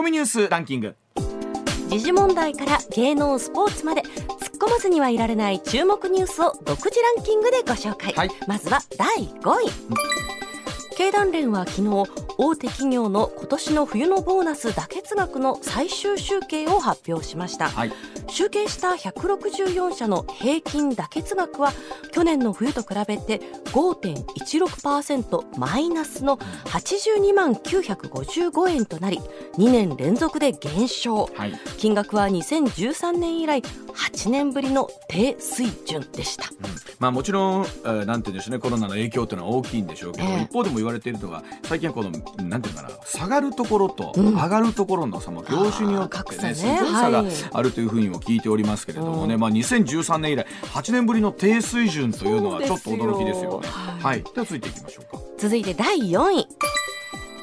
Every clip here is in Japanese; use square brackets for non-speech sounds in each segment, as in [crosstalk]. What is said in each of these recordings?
コミニュースランキング。時事問題から芸能スポーツまで突っ込まずにはいられない注目ニュースを独自ランキングでご紹介、はい。まずは第5位。経団連は昨日大手企業の今年の冬のボーナス妥結額の最終集計を発表しました、はい。集計した164社の平均妥結額は去年の冬と比べて5.16%マイナスの82万955円となり2年連続で減少。はい。金額は2013年以来8年ぶりの低水準でした。まあもちろん、えーなんて言うんでしょうね。コロナの影響というのは大きいんでしょうけど、ええ。一方でも言われているのが最近はこのなんていうのかな下がるところとうん。上がるところの差も業種によってね,、すごい差がはい。あるというふうにも聞いておりますけれどもね、うん。まあ2013年以来8年ぶりの低水準というのはちょっと驚きですよね。はい。はい、では続いていきましょうか。続いて第4位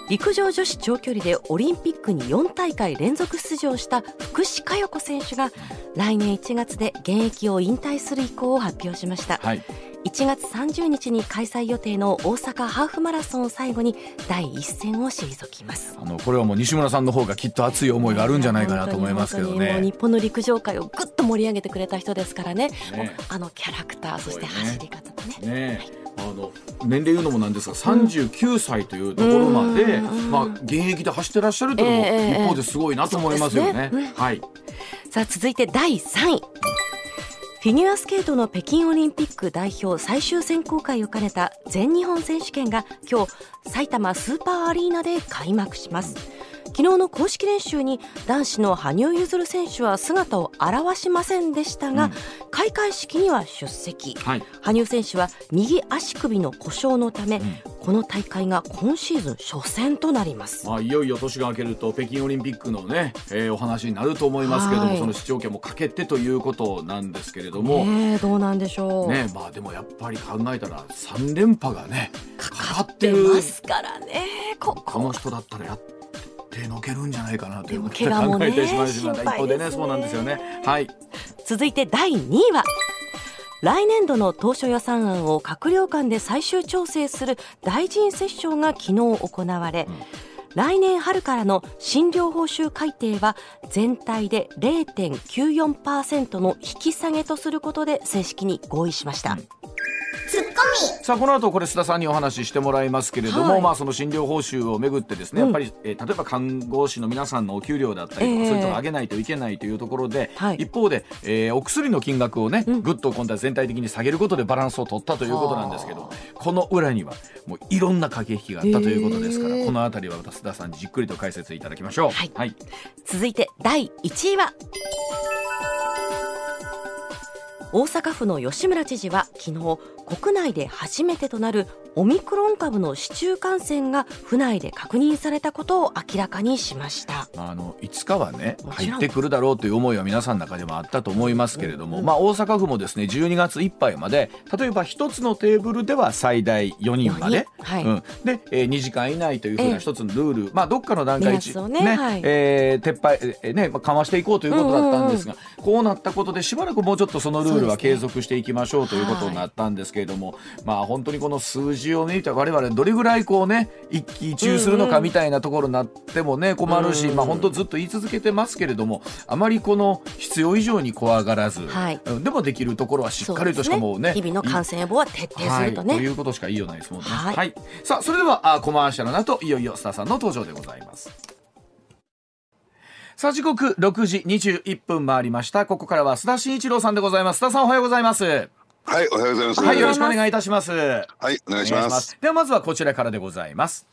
陸上女子長距離でオリンピックに4大会連続出場した福士加代子選手が来年1月で現役を引退する意向を発表しました。はい、1月30日に開催予定の大阪ハーフマラソンを最後に第一線を退きます。あのこれはもう西村さんの方がきっと熱い思いがあるんじゃないかなと思いますけどね。日本の陸上界をぐっと盛り上げてくれた人ですからね。ね。あのキャラクターそして走り方とね。ねあの年齢言うのもなんですが39歳というところまで、うん。まあ、現役で走ってらっしゃるというのもええ一方ですごいなと思いますよね。そうですね。はい、さあ続いて第3位。フィギュアスケートの北京オリンピック代表最終選考会を兼ねた全日本選手権が今日埼玉スーパーアリーナで開幕します昨日の公式練習に男子の羽生結弦選手は姿を現しませんでしたが、うん。開会式には出席。はい、羽生選手は右足首の故障のため、ん。この大会が今シーズン初戦となります。まあ、いよいよ年が明けると北京オリンピックのね、えーお話になると思いますけども、はい。その出場権もかけてということなんですけれども。ねえどうなんでしょう、ねまあでもやっぱり考えたら3連覇がねかかっ出てるますからねここ。のこ人だったらやってのけるんじゃないかなということでも怪我もね考えてしまいました心配一方でねですねそうなんですよね。はい。続いて第2位は来年度の当初予算案を閣僚間で最終調整する大臣折衝が昨日行われ、来年春からの診療報酬改定は全体で0.94%の引き下げとすることで正式に合意しました、さあこの後これ須田さんにお話ししてもらいますけれども、はい。まあその診療報酬をめぐってですね、うん。やっぱり、えー例えば看護師の皆さんのお給料だったりとか、ええ。そういうところ上げないといけないというところで、はい。一方で、えーお薬の金額をね、うん。ぐっと今度は全体的に下げることでバランスを取ったということなんですけどこの裏にはもういろんな駆け引きがあったということですから、ええこの辺りは須田さんにじっくりと解説いただきましょう。はい。はい。続いて第1位は大阪府の吉村知事は昨日国内で初めてとなるオミクロン株の市中感染が府内で確認されたことを明らかにしました。まあ、あのいつかはね入ってくるだろうという思いは皆さんの中でもあったと思いますけれども、うん。まあ、大阪府もですね12月いっぱいまで例えば1つのテーブルでは最大4人まで、4人？はい。うん、で、えー2時間以内というふうええな一つのルール、まあ、どっかの段階目安をねはい。えー撤廃、えーねまあ、緩和していこうということだったんですが、こうなったことでしばらくもうちょっとそのルールはそうですね継続していきましょうということになったんですけれども、まあ本当にこの数字を見て我々どれぐらいこうね一喜一憂するのかみたいなところになってもね困るし、うん。まあ本当ずっと言い続けてますけれどもあまりこの必要以上に怖がらず、はい。うんでもできるところはしっかりとしかもうね日々の感染予防は徹底するとね、はい、ということしか言いようないですもんね。は、はい。い。さあそれではあコマーシャルの後いよいよスターさんの登場でございます。さあ時刻6時21分回りました。ここからは須田慎一郎さんでございます。須田さんおはようございます。はい、おはようございます。はい、よろしくお願いいたします。はい、お願いします。ではまずはこちらからでございます。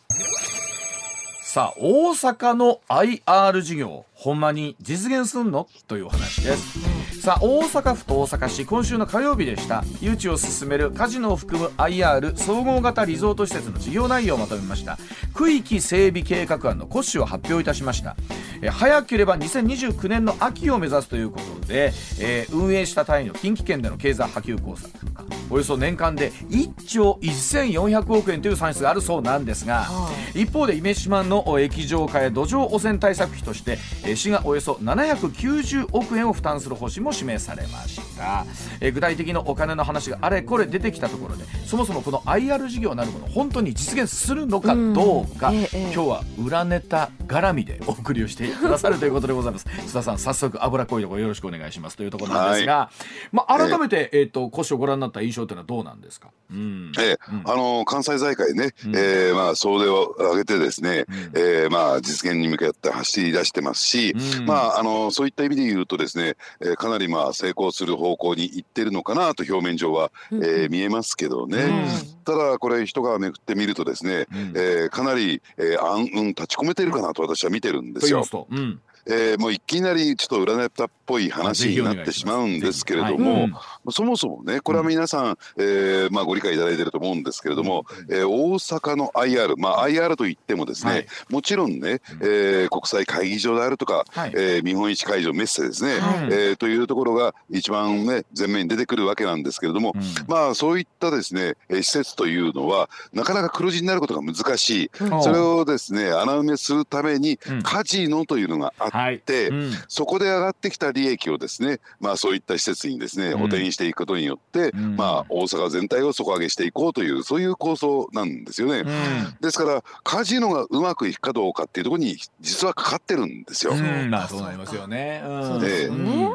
さあ大阪の IR 事業ほんまに実現すんの？というお話です。さあ大阪府と大阪市今週の火曜日でした。誘致を進めるカジノを含む IR 総合型リゾート施設の事業内容をまとめました。区域整備計画案の骨子を発表いたしました。え早ければ2029年の秋を目指すということで、えー運営した単位の近畿圏での経済波及工作。およそ年間で1兆1400億円という算出があるそうなんですが、は一方で夢島の液状化や土壌汚染対策費としてえー市がおよそ790億円を負担する方針も示されました。した、えー具体的なお金の話があれこれ出てきたところでそもそもこの IR 事業なるもの本当に実現するのかどうか、うんええええ。今日は裏ネタ絡みでお送りをしてくださるということでございます。須田さん早速油こいとこよろしくお願いしますというところなんですが、まあ、改めて、えー、と古書をご覧になった印象というのはどうなんですか、うん。ええ。うん。あの関西財界ね、うん。えーまあ総出を挙げてですね、うん。えーまあ実現に向けて走り出してますし、うん。まああのそういった意味で言うとですね、えーかなりまあ成功する方向に行ってるのかなと表面上は、えー見えますけどね。うん。ただこれ人がめくってみるとですね、うん。えーかなり、えー暗雲立ち込めてるかなと私は見てるんですよ。と言います。と、うん。えーもういきなりちょっと裏ネタっぽい話になってしまうんですけれども、そもそもねこれは皆さん、えーまあ、ご理解いただいていると思うんですけれども、えー大阪の IR、まあ、IR といってもですね、はい。もちろんね、えー国際会議場であるとか、はい。えー見本市会場メッセですね、はい。えーというところが一番ね前面に出てくるわけなんですけれども、うん。まあそういったですねえー施設というのはなかなか黒字になることが難しい、うん。それをですね穴埋めするためにうん。カジノというのがあって、はい。うん。そこで上がってきた利益をですね、まあそういった施設にですね、うん。補填していくことによって、うん。まあ大阪全体を底上げしていこうという、そういう構想なんですよね。うん。ですから、カジノがうまくいくかどうかっていうところに実はかかってるんですよ。うん。まあそうなりますよね。うん。そうですよね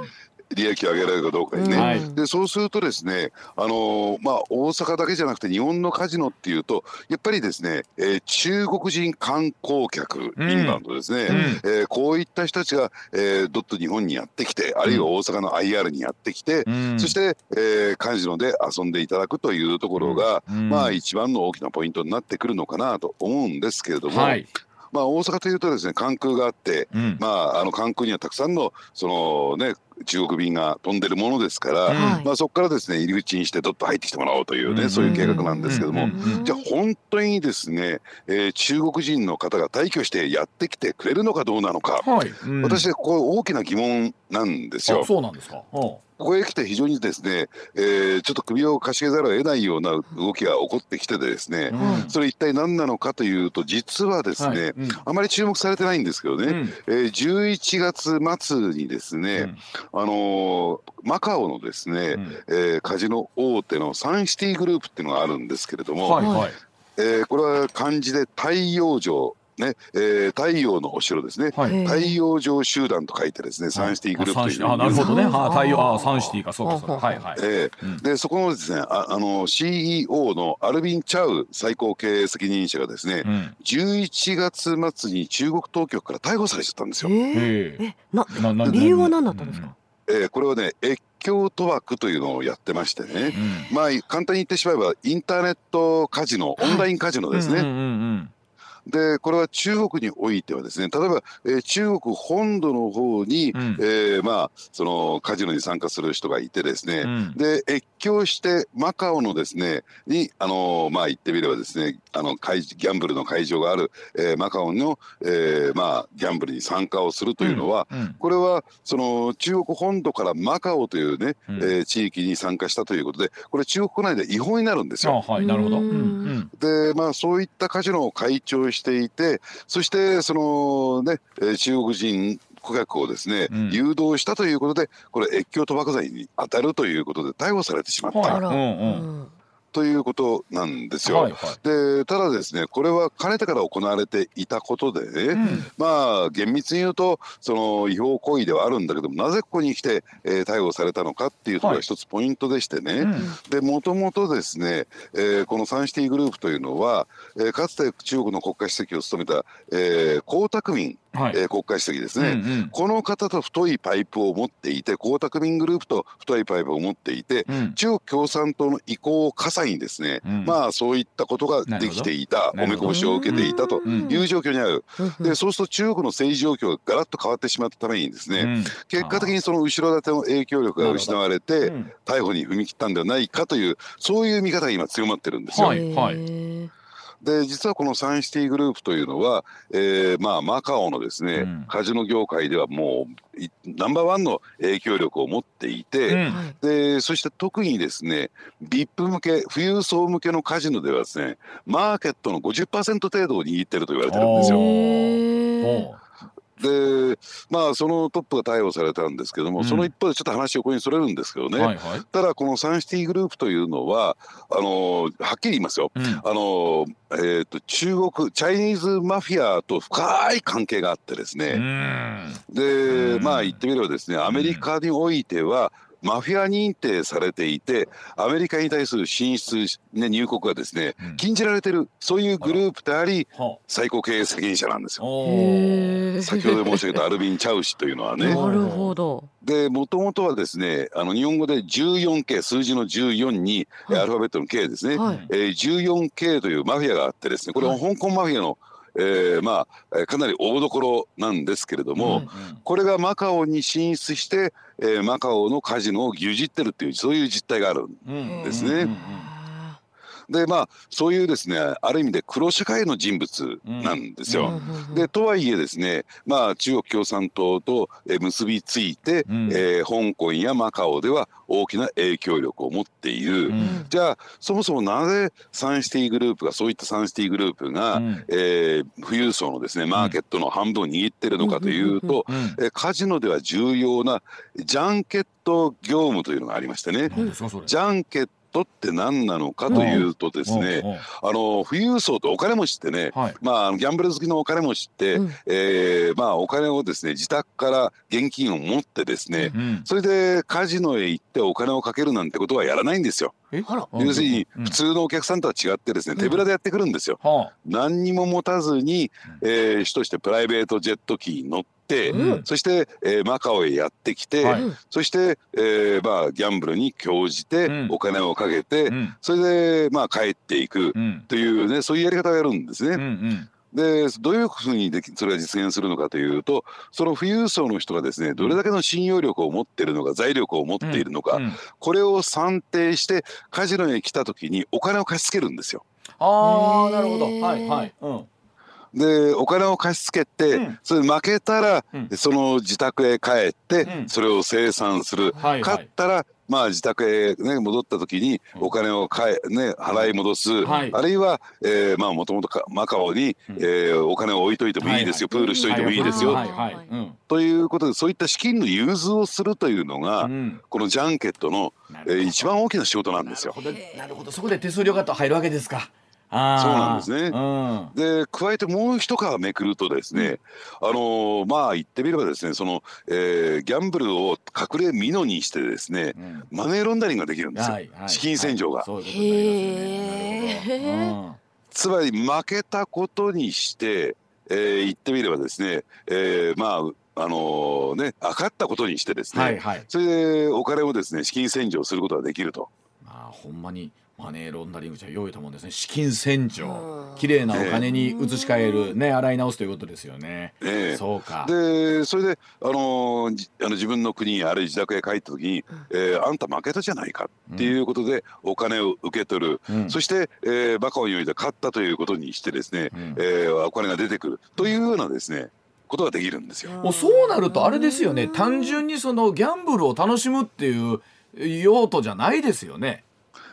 利益を上げられるかどうかにね。はい。でそうするとですね、あのーまあ、大阪だけじゃなくて日本のカジノっていうとやっぱりですね、えー中国人観光客、うん。インバウンドですね、うん。えーこういった人たちが、えーどっと日本にやってきてあるいは大阪の IR にやってきて、うん。そして、えーカジノで遊んでいただくというところが、うん。まあ一番の大きなポイントになってくるのかなと思うんですけれども、はい。まあ大阪というとですね関空があって、うん。まああの関空にはたくさんのそのね中国便が飛んでるものですから、うん。はい。まあそこからですね入り口にしてどっと入ってきてもらおうというね、そういう計画なんですけども、うん。うん。じゃあ本当にですね、えー中国人の方が退去してやってきてくれるのかどうなのか、はい。うん。私はこれ大きな疑問なんですよ。あ。そうなんですか。うんここへ来て非常にですね、えーちょっと首をかしげざるを得ないような動きが起こってきてですね、うん。それ一体何なのかというと実はですね、はい。うん。あまり注目されてないんですけどね、うん。えー11月末にですね、あのーマカオのですね、うん。えーカジノ大手のサンシティグループっていうのがあるんですけれども、はいはい。えーこれは漢字で太陽城ね、えー太陽のお城ですね。はい。太陽城集団と書いてですね、サンシティグループというあ、なるほどね。サンは太陽、あ、サンシティか、そうか、そうか。はいはい。えうんーでそこのですねああの CEO のアルビン・チャウ最高経営責任者がですね、うん。11月末に中国当局から逮捕されちゃったんですよ。えーええ。えななな理由は何だったんですか？えーこれはね越境賭博というのをやってましてね、うんまあ簡単に言ってしまえばインターネットカジノ、オンラインカジノですね。うんうんうんでこれは中国においてはですね例えば、えー中国本土の方に、うん。えーまあそのカジノに参加する人がいてですね、うん。で越境してマカオのですねにあのーまあ言ってみればですねあの会ギャンブルの会場がある、えーマカオの、えーまあギャンブルに参加をするというのは、うん。これはその中国本土からマカオというね、うん。えー地域に参加したということでこれ中国国内で違法になるんですよ。あ、はい、なるほど。でまあそういったカジノを会長していてそしてそのね、えー中国人顧客をですね、うん。誘導したということでこれ越境賭博罪に当たるということで逮捕されてしまった、はいあら、うんうん。うんということなんですよ。はいはい。でただですねこれはかねてから行われていたことでね、うんまあ厳密に言うとその違法行為ではあるんだけどもなぜここに来て、えー逮捕されたのかっていうところが一つポイントでしてね、うんでもともとですね、えーこのサンシティグループというのは、えーかつて中国の国家主席を務めた、えー江沢民、はい。えー国家主席ですね、うんうん。この方と太いパイプを持っていて江沢民グループと太いパイプを持っていてうん。中国共産党の意向を傘にですね、うん。まあそういったことができていたおめこぼしを受けていたとうん。いう状況にある、うん。でそうすると中国の政治状況がガラッと変わってしまったためにですね、うん。結果的にその後ろ盾の影響力が失われて、うん。逮捕に踏み切ったんではないかというそういう見方が今強まってるんですよ。はい。はいで実はこのサンシティグループというのは、えーまあ、マカオのですね、うん。カジノ業界ではもういナンバーワンの影響力を持っていて、うん。はい。でそして特にですね VIP 向け富裕層向けのカジノではですねマーケットの50%程度を握ってると言われてるんですよ。でまあそのトップが逮捕されたんですけども、うん、その一方でちょっと話横にそれるんですけどね、はいはい、ただこのサンシティグループというのはあのはっきり言いますよ、うん、あのえーと、中国チャイニーズマフィアと深い関係があってですね。でまあ言ってみればですねアメリカにおいては、マフィア認定されていてアメリカに対する進出、ね、入国がですね、うん、禁じられてるそういうグループであり最高経営責任者なんですよ。先ほど申し上げたアルビン・チャウ氏というのはね。なるほど。でもともとはですねあの日本語で 14K 数字の14に、はい、アルファベットの K ですね、はい、えー、14K というマフィアがあってですねこれは香港マフィアの、えー、まあかなり大所なんですけれども、うんうん、これがマカオに進出して、えー、マカオのカジノを牛耳ってるっていうそういう実態があるんですね。うんうんうんでまあそういうですねある意味で黒社会の人物なんですよ。うん、でとはいえですねまあ中国共産党と結びついて、うん、えー、香港やマカオでは大きな影響力を持っている、うん、じゃあそもそもなぜサンシティグループがそういったサンシティグループが、うん、えー、富裕層のですねマーケットの半分を握ってるのかというと、うん、えカジノでは重要なジャンケット業務というのがありましてね、ジャンケットって何なのかというとですね、あの富裕層とお金持ちってね、はい、まあギャンブル好きのお金持ちって、うん、えー、まあお金をですね自宅から現金を持ってですね、うん、それでカジノへ行ってお金をかけるなんてことはやらないんですよ。要するに普通のお客さんとは違ってですね、手ぶらでやってくるんですよ。何にも持たずに、えー、主としてプライベートジェット機に乗って、うん、そして、えー、マカオへやってきて、はい、そして、えー、まあギャンブルに興じて、お金をかけて、うん、それでまあ帰っていくというね、そういうやり方をやるんですね。うんうん。でどういうふうにできそれが実現するのかというとその富裕層の人がですねどれだけの信用力を持っているのか財力を持っているのか、うん。うん、これを算定してカジノへ来た時にお金を貸し付けるんですよ。あーなるほど。はいはい、うんでお金を貸し付けて、うん、それ負けたら、うん、その自宅へ帰って、うん、それを生産する、はいはい、勝ったらまあ自宅へ、ね、戻った時にお金をかえ、ね、払い戻す、はい、あるいは、えー、まあもともとマカオに、うん、えー、お金を置いといてもいいですよ、はいはい、プールしといてもいいですよ、はいはい。うん、ということでそういった資金の融通をするというのが、うん、このジャンケットの、えー、一番大きな仕事なんですよ。なるほど。そこで手数料が入るわけですか。そうなんですね。で加えてもう一皮めくるとですね、うん、あのー、まあ言ってみればですねその、えー、ギャンブルを隠れ蓑にしてですね、うん、マネーロンダリングができるんですよ、はいはい、資金洗浄が。はい、つまり負けたことにして、えー、言ってみればですね、えー、まああのー、ね、かったことにしてですね、はいはい、それでお金をですね資金洗浄することができると。あほんまにマネーロンダリングじゃ用意たもんですね。資金洗浄。綺麗なお金に移し替える、ね、洗い直すということですよね。えそうか。でそれで、あのー、あの自分の国あるいは自宅へ帰った時に、えー、あんた負けたじゃないかっていうことでお金を受け取る、うん、そして、えー、バカを言うで勝ったということにしてですね、うん、えー、お金が出てくる。というようなですねことができるんですよ。もうそうなるとあれですよね。単純にそのギャンブルを楽しむっていう用途じゃないですよね。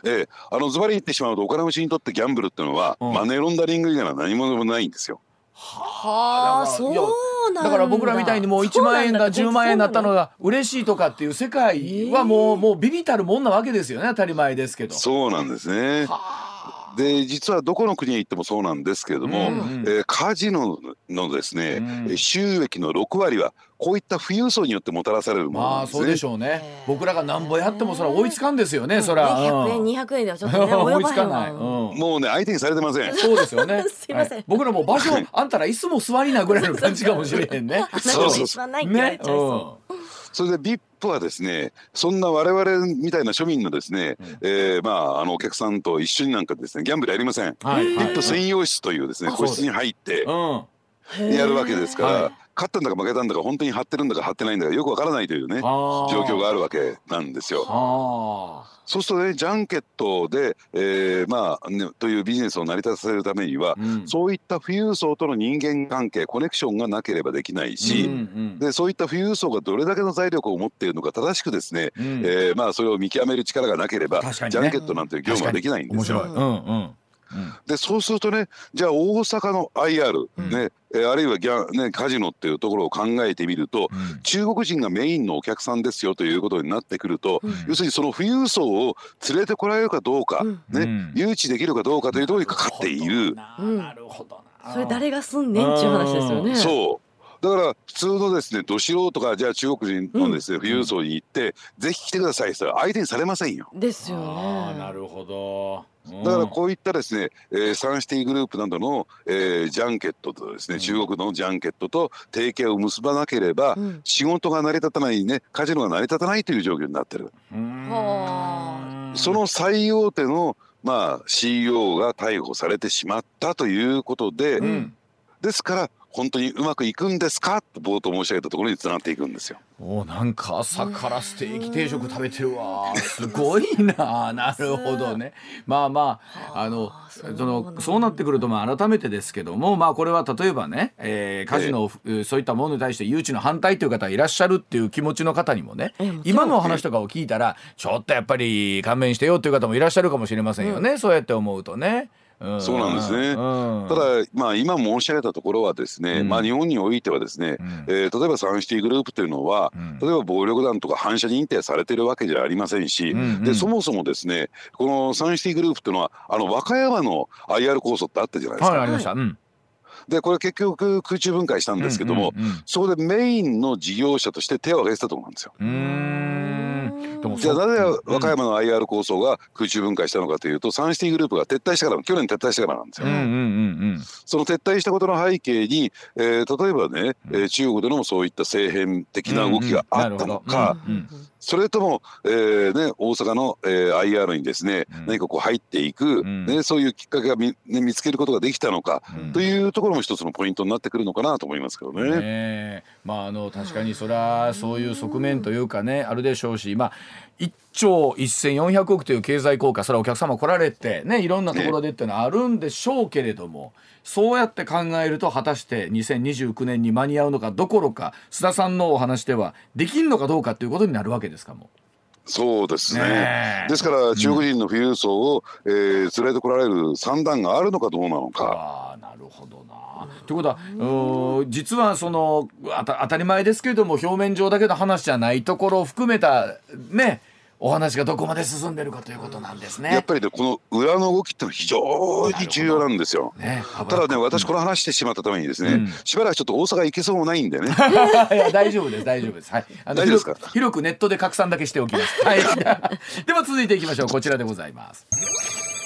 ええ、あのズバリ言ってしまうとお金持ちにとってギャンブルっていうのは、うん、マネーロンダリング以外は何もないんですよ。はあそうだから僕らみたいにもう1万円が10万円になったのが嬉しいとかっていう世界はもうもうビビたるもんなわけですよね当たり前ですけど。そうなんですね。はあで実はどこの国へ行ってもそうなんですけれども、うんうん、えー、カジノのですね、うん、収益の6割はこういった富裕層によってもたらされるものなんですね。まあそうでしょうね。僕らがなんぼやってもそれは追いつかんですよね。それは。100円200円ではちょっとね追いつかない。もうね相手にされてません。そうですよね。[laughs] すいません、はい、僕らも場所 [laughs] あんたら椅子も座りなぐらいの感じかもしれへんね。[laughs] そうそうそう。ね。それで VIP はですねそんな我々みたいな庶民のですね、うん、えー、まああのお客さんと一緒になんかですねギャンブルやりません、はい、VIP 専用室というですね個室に入ってやるわけですから、はい、勝ったんだか負けたんだか本当に張ってるんだか張ってないんだかよくわからないというね状況があるわけなんですよ。そうするとねジャンケットで、えー、まあ、ね、というビジネスを成り立たせるためには、うん、そういった富裕層との人間関係コネクションがなければできないし、うんうん、でそういった富裕層がどれだけの財力を持っているのか正しくですね、うん、えー、まあ、それを見極める力がなければ、ね、ジャンケットなんていう業務はできないんですよ。うんうんでそうするとねじゃあ大阪の IR、ねえあるいはギャ、ね、カジノっていうところを考えてみると、うん、中国人がメインのお客さんですよということになってくると、うん、要するにその富裕層を連れてこられるかどうか、うん、ね誘致できるかどうかというところにかかっている。なるほどそれ誰がすんねんっていう話ですよね。そう。だから普通のですねど素人がじゃあ中国人のですね、富裕層に行って、ぜひ来てくださいって言ったら相手にされませんよ。ですよね。なるほど。だからこういったですね、えー、サンシティグループなどの、えー、ジャンケットとですね、中国のジャンケットと提携を結ばなければ、うん、仕事が成り立たないねカジノが成り立たないという状況になってる。その最大手のまあ CEO が逮捕されてしまったということで、うん、ですから本当にうまくいくんですか？と冒頭申し上げたところにつながっていくんですよ。おなんか朝からステーキ定食食べてるわ。[laughs] すごいな。なるほどね。まあまああのそのそうなってくるとまあ改めてですけどもまあこれは例えばね、えー、カジノ、えー、そういったものに対して誘致の反対という方いらっしゃるっていう気持ちの方にもね、今の話とかを聞いたらちょっとやっぱり勘弁してよっていう方もいらっしゃるかもしれませんよね、うん、そうやって思うとね。そうなんですね。ただ、まあ、今申し上げたところはですね、まあ、日本においてはですね、えー、例えばサンシティグループというのは、例えば暴力団とか反社認定されてるわけじゃありませんし、でそもそもですねこのサンシティグループというのはあの和歌山の IR 構想ってあったじゃないですか。はい、ありました。うん。でこれ結局空中分解したんですけども、そこでメインの事業者として手を挙げてたと思うんですよ。じゃあなぜ和歌山の IR 構想が空中分解したのかというと、サンシティグループが撤退したから去年撤退したからなんですよ。その撤退したことの背景に、えー、例えばね、えー、中国でのそういった政変的な動きがあったのか、それとも、えーね、大阪の、えー、IR にですね、うん、何かこう入っていく、うん、ね、そういうきっかけが見,、ね、見つけることができたのか、うん、というところも一つのポイントになってくるのかなと思いますけどね。ねまあ、あの確かにそれはそういう側面というかねあるでしょうし、まあ、1兆1400億という経済効果それはお客様来られて、ね、いろんなところでっていうのはあるんでしょうけれども。そうやって考えると果たして2029年に間に合うのかどころか須田さんのお話ではできんのかどうかということになるわけですかも。そうですね、ね、ですから中国人の富裕層を、うん、えー、連れてこられる算段があるのかどうなのか。あなるほどなということは実はその当たり前ですけれども表面上だけの話じゃないところを含めたねお話がどこまで進んでるかということなんですね。やっぱりねこの裏の動きってのは非常に重要なんですよ。ね、ただね私この話してしまったためにですね、うん、しばらくちょっと大阪行けそうもないんでね。[laughs] いや大丈夫です大丈夫です。はい。あの広く広くネットで拡散だけしておきます。はい。[laughs] では続いていきましょうこちらでございます。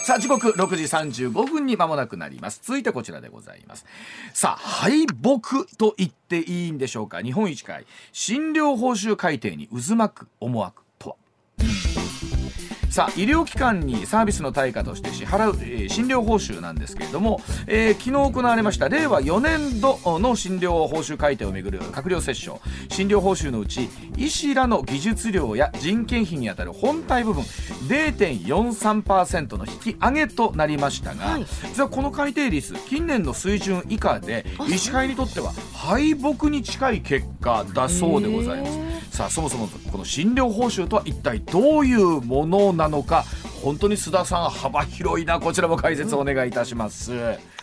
さあ時刻6時35分に間もなくなります。続いてこちらでございます。さあ敗北と言っていいんでしょうか。日本一会診療報酬改定に渦巻く思惑とは？さあ医療機関にサービスの対価として支払う、えー、診療報酬なんですけれども、えー、昨日行われました令和4年度の診療報酬改定をめぐる閣僚折衝。診療報酬のうち医師らの技術料や人件費にあたる本体部分0.43%の引き上げとなりましたが、はい、実はこの改定率近年の水準以下で医師会にとっては敗北に近い結果だそうでございます。さあそもそもこの診療報酬とは一体どういうものなのか本当に須田さん幅広いなこちらも解説お願いいたします。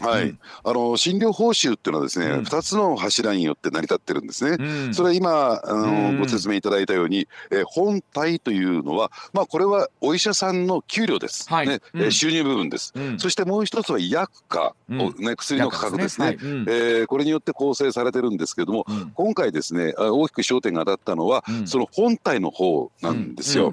はい、うん、あの診療報酬っていうのはですね、うん、2つの柱によって成り立ってるんですね。うん、それは今あの、ご説明いただいたように、え本体というのはまあこれはお医者さんの給料です。はい、ね、うん、収入部分です。そしてもう一つは薬価、ね薬の価格ですね。すね。はい、えー、これによって構成されてるんですけれども、今回ですね大きく焦点が当たったのは、その本体の方なんですよ。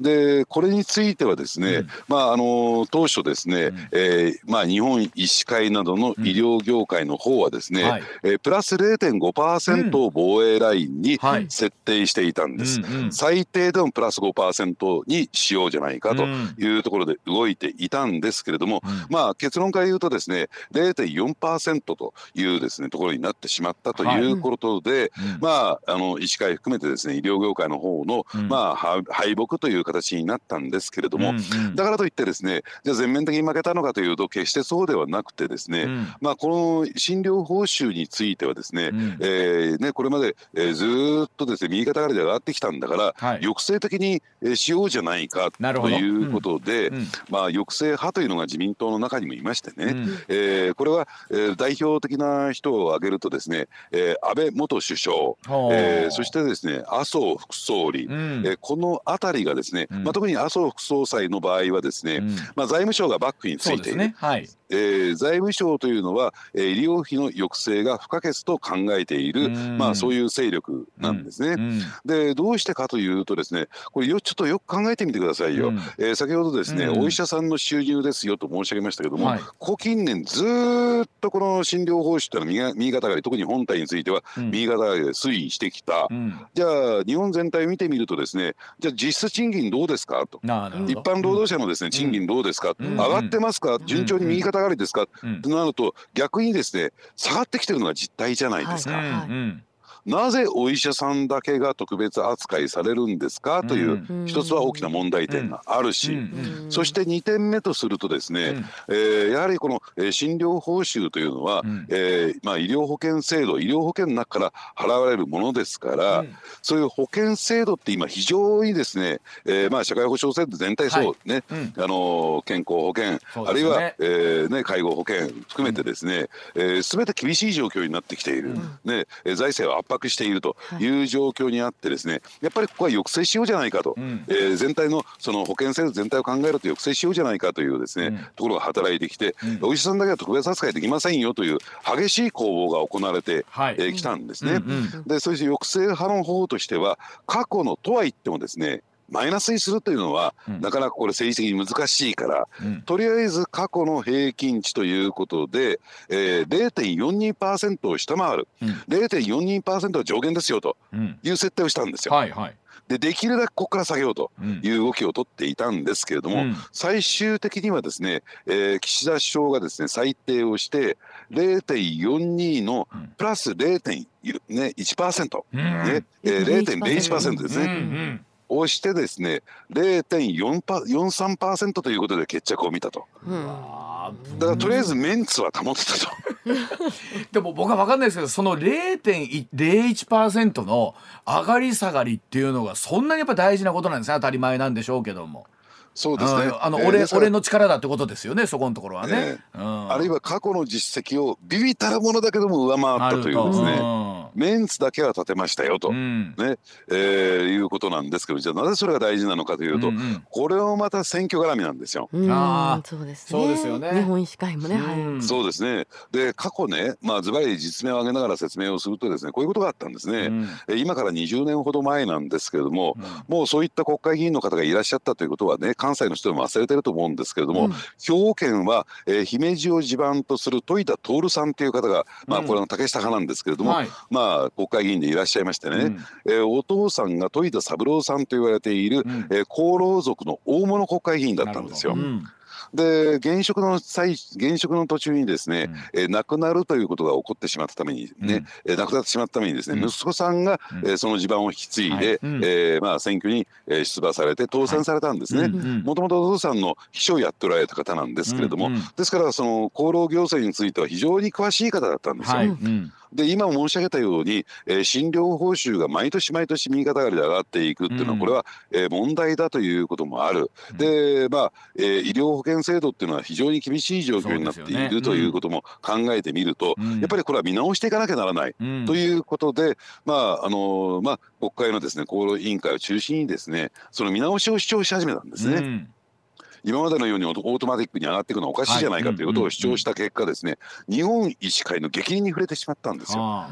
でこれについてはですねまああの当初ですね、うん、えー、まあ日本医師会などの医療業界の方はですね、うんはい、えー、プラス0.5%を防衛ラインに設定していたんです。うん最低でもプラス5%にしようじゃないかというところで動いていたんですけれども、まあ結論から言うとですね0.4%というですねところになってしまったということで、はい、まああの医師会含めてですね医療業界の方の、まあ敗北という形になったんですけれども、だからといってですねじゃあ全面的に負けたのかというと決してそうではなくてですね、まあ、この診療報酬についてはですね,、えー、ねこれまで、えー、ずっとですね右肩上がりで上がってきたんだから、はい、抑制的にしようじゃないかということで、まあ、抑制派というのが自民党の中にもいましてね、うん、えー、これは、えー、代表的な人を挙げるとですね、えー、安倍元首相、えー、そしてですね麻生副総理、うん、えー、この辺りがですね、うん、まあ、特に麻生副総裁の場合はですね、まあ、財務省がバックについている。ね。はいえー、財務省というのは、えー、医療費の抑制が不可欠と考えている、まあ、そういう勢力なんですね。でどうしてかというとですねこれよちょっとよく考えてみてくださいよ。うん、えー、先ほどですね、お医者さんの収入ですよと申し上げましたけども、はい、ここ近年ずっとこの診療報酬というのは右肩上がり特に本体については右肩上がりで推移してきた、うん、じゃあ日本全体を見てみるとですねじゃあ実質賃金どうですかと。一般労働者のですね賃金どうですか、上がってますか。順調に右肩上がりですか、となると逆にですね下がってきてるのが実態じゃないですか。はいはいなぜお医者さんだけが特別扱いされるんですか？という一つは大きな問題点があるし。そして2点目とするとですね、えー、やはりこの、えー、診療報酬というのは、えーまあ、医療保険制度医療保険の中から払われるものですから、そういう保険制度って今非常にですね、えーまあ、社会保障制度全体そうね、はい、あの健康保険、ね、あるいは、えーね、介護保険含めてですね、うん。えー、全て厳しい状況になってきている、うん、ね、財政は圧迫しているとい。う状況にあってですねやっぱりここは抑制しようじゃないかと、うん、えー、全体のその保険制度全体を考えると抑制しようじゃないかというですね、うん、ところが働いてきて、うん、お医者さんだけは特別扱いできませんよという激しい攻防が行われてき、はい、えー、たんですね。でそういう抑制派の方としては過去のとは言ってもですねマイナスにするというのは、うん、なかなかこれ政治的に難しいから、うん、とりあえず過去の平均値ということで、えー、0.42%を下回る、うん、0.42%は上限ですよという設定をしたんですよ。はいはい。でできるだけここから下げようという動きを取っていたんですけれども、うん、最終的にはですね、えー、岸田首相がですね裁定をして0.42のプラス0.1%、ねうん。ねえー、0.01%ですね。うんうんをしてですね0.43%ということで決着を見たと、うん、だからとりあえずメンツは保ってたと。[laughs] でも僕は分かんないですけどその0.01%の上がり下がりっていうのがそんなにやっぱ大事なことなんですね。当たり前なんでしょうけども。そうですね。あの、えー、俺、俺の力だってことですよね、そこのところはね。えーうん、あるいは過去の実績をビビたるものだけども上回ったというですね。メンツだけは立てましたよと、うん、ねえー、いうことなんですけどじゃあなぜそれが大事なのかというと、うんうん、これをまた選挙絡みなんですよ。ああそうですね。そうですよね。日本医師会もね。はい、そうですね。で過去ねまあズバリ実名を挙げながら説明をするとですねこういうことがあったんですね。うん、今から20年ほど前なんですけれども、うん、もうそういった国会議員の方がいらっしゃったということはね関西の人でも忘れてると思うんですけれども、うん、兵庫県は、えー、姫路を地盤とする戸井田徹さんという方がまあこれの竹下派なんですけれども、はい、まあ国会議員でいらっしゃいましてね、うん、えー、お父さんが戸井田三郎さんと言われている、うん、えー、功労族の大物国会議員だったんですよ。で現職の際現職の途中にですね、うん、えー、亡くなるということが起こってしまったためにね、うん、えー、亡くなってしまったためにですね、うん、息子さんが、うん、えー、その地盤を引き継いで、はい、えー、まあ、選挙に、えー、出馬されて当選されたんですね。もともとお父さんの秘書をやっておられた方なんですけれども、うんうん、ですからその厚労行政については非常に詳しい方だったんですよ。はい。うんで今申し上げたように、えー、診療報酬が毎年毎年右肩上がりで上がっていくっていうのは、これは、えー、問題だということもある、でまあ、えー、医療保険制度っていうのは非常に厳しい状況になっている、ね、ということも考えてみると、うん、やっぱりこれは見直していかなきゃならない、うん、ということで、まああのまあ、国会のですね厚労委員会を中心にですねその見直しを主張し始めたんですね。うん今までのようにオートマティックに上がっていくのはおかしいじゃないかということを主張した結果ですね、日本医師会の激鱗に触れてしまったんですよ。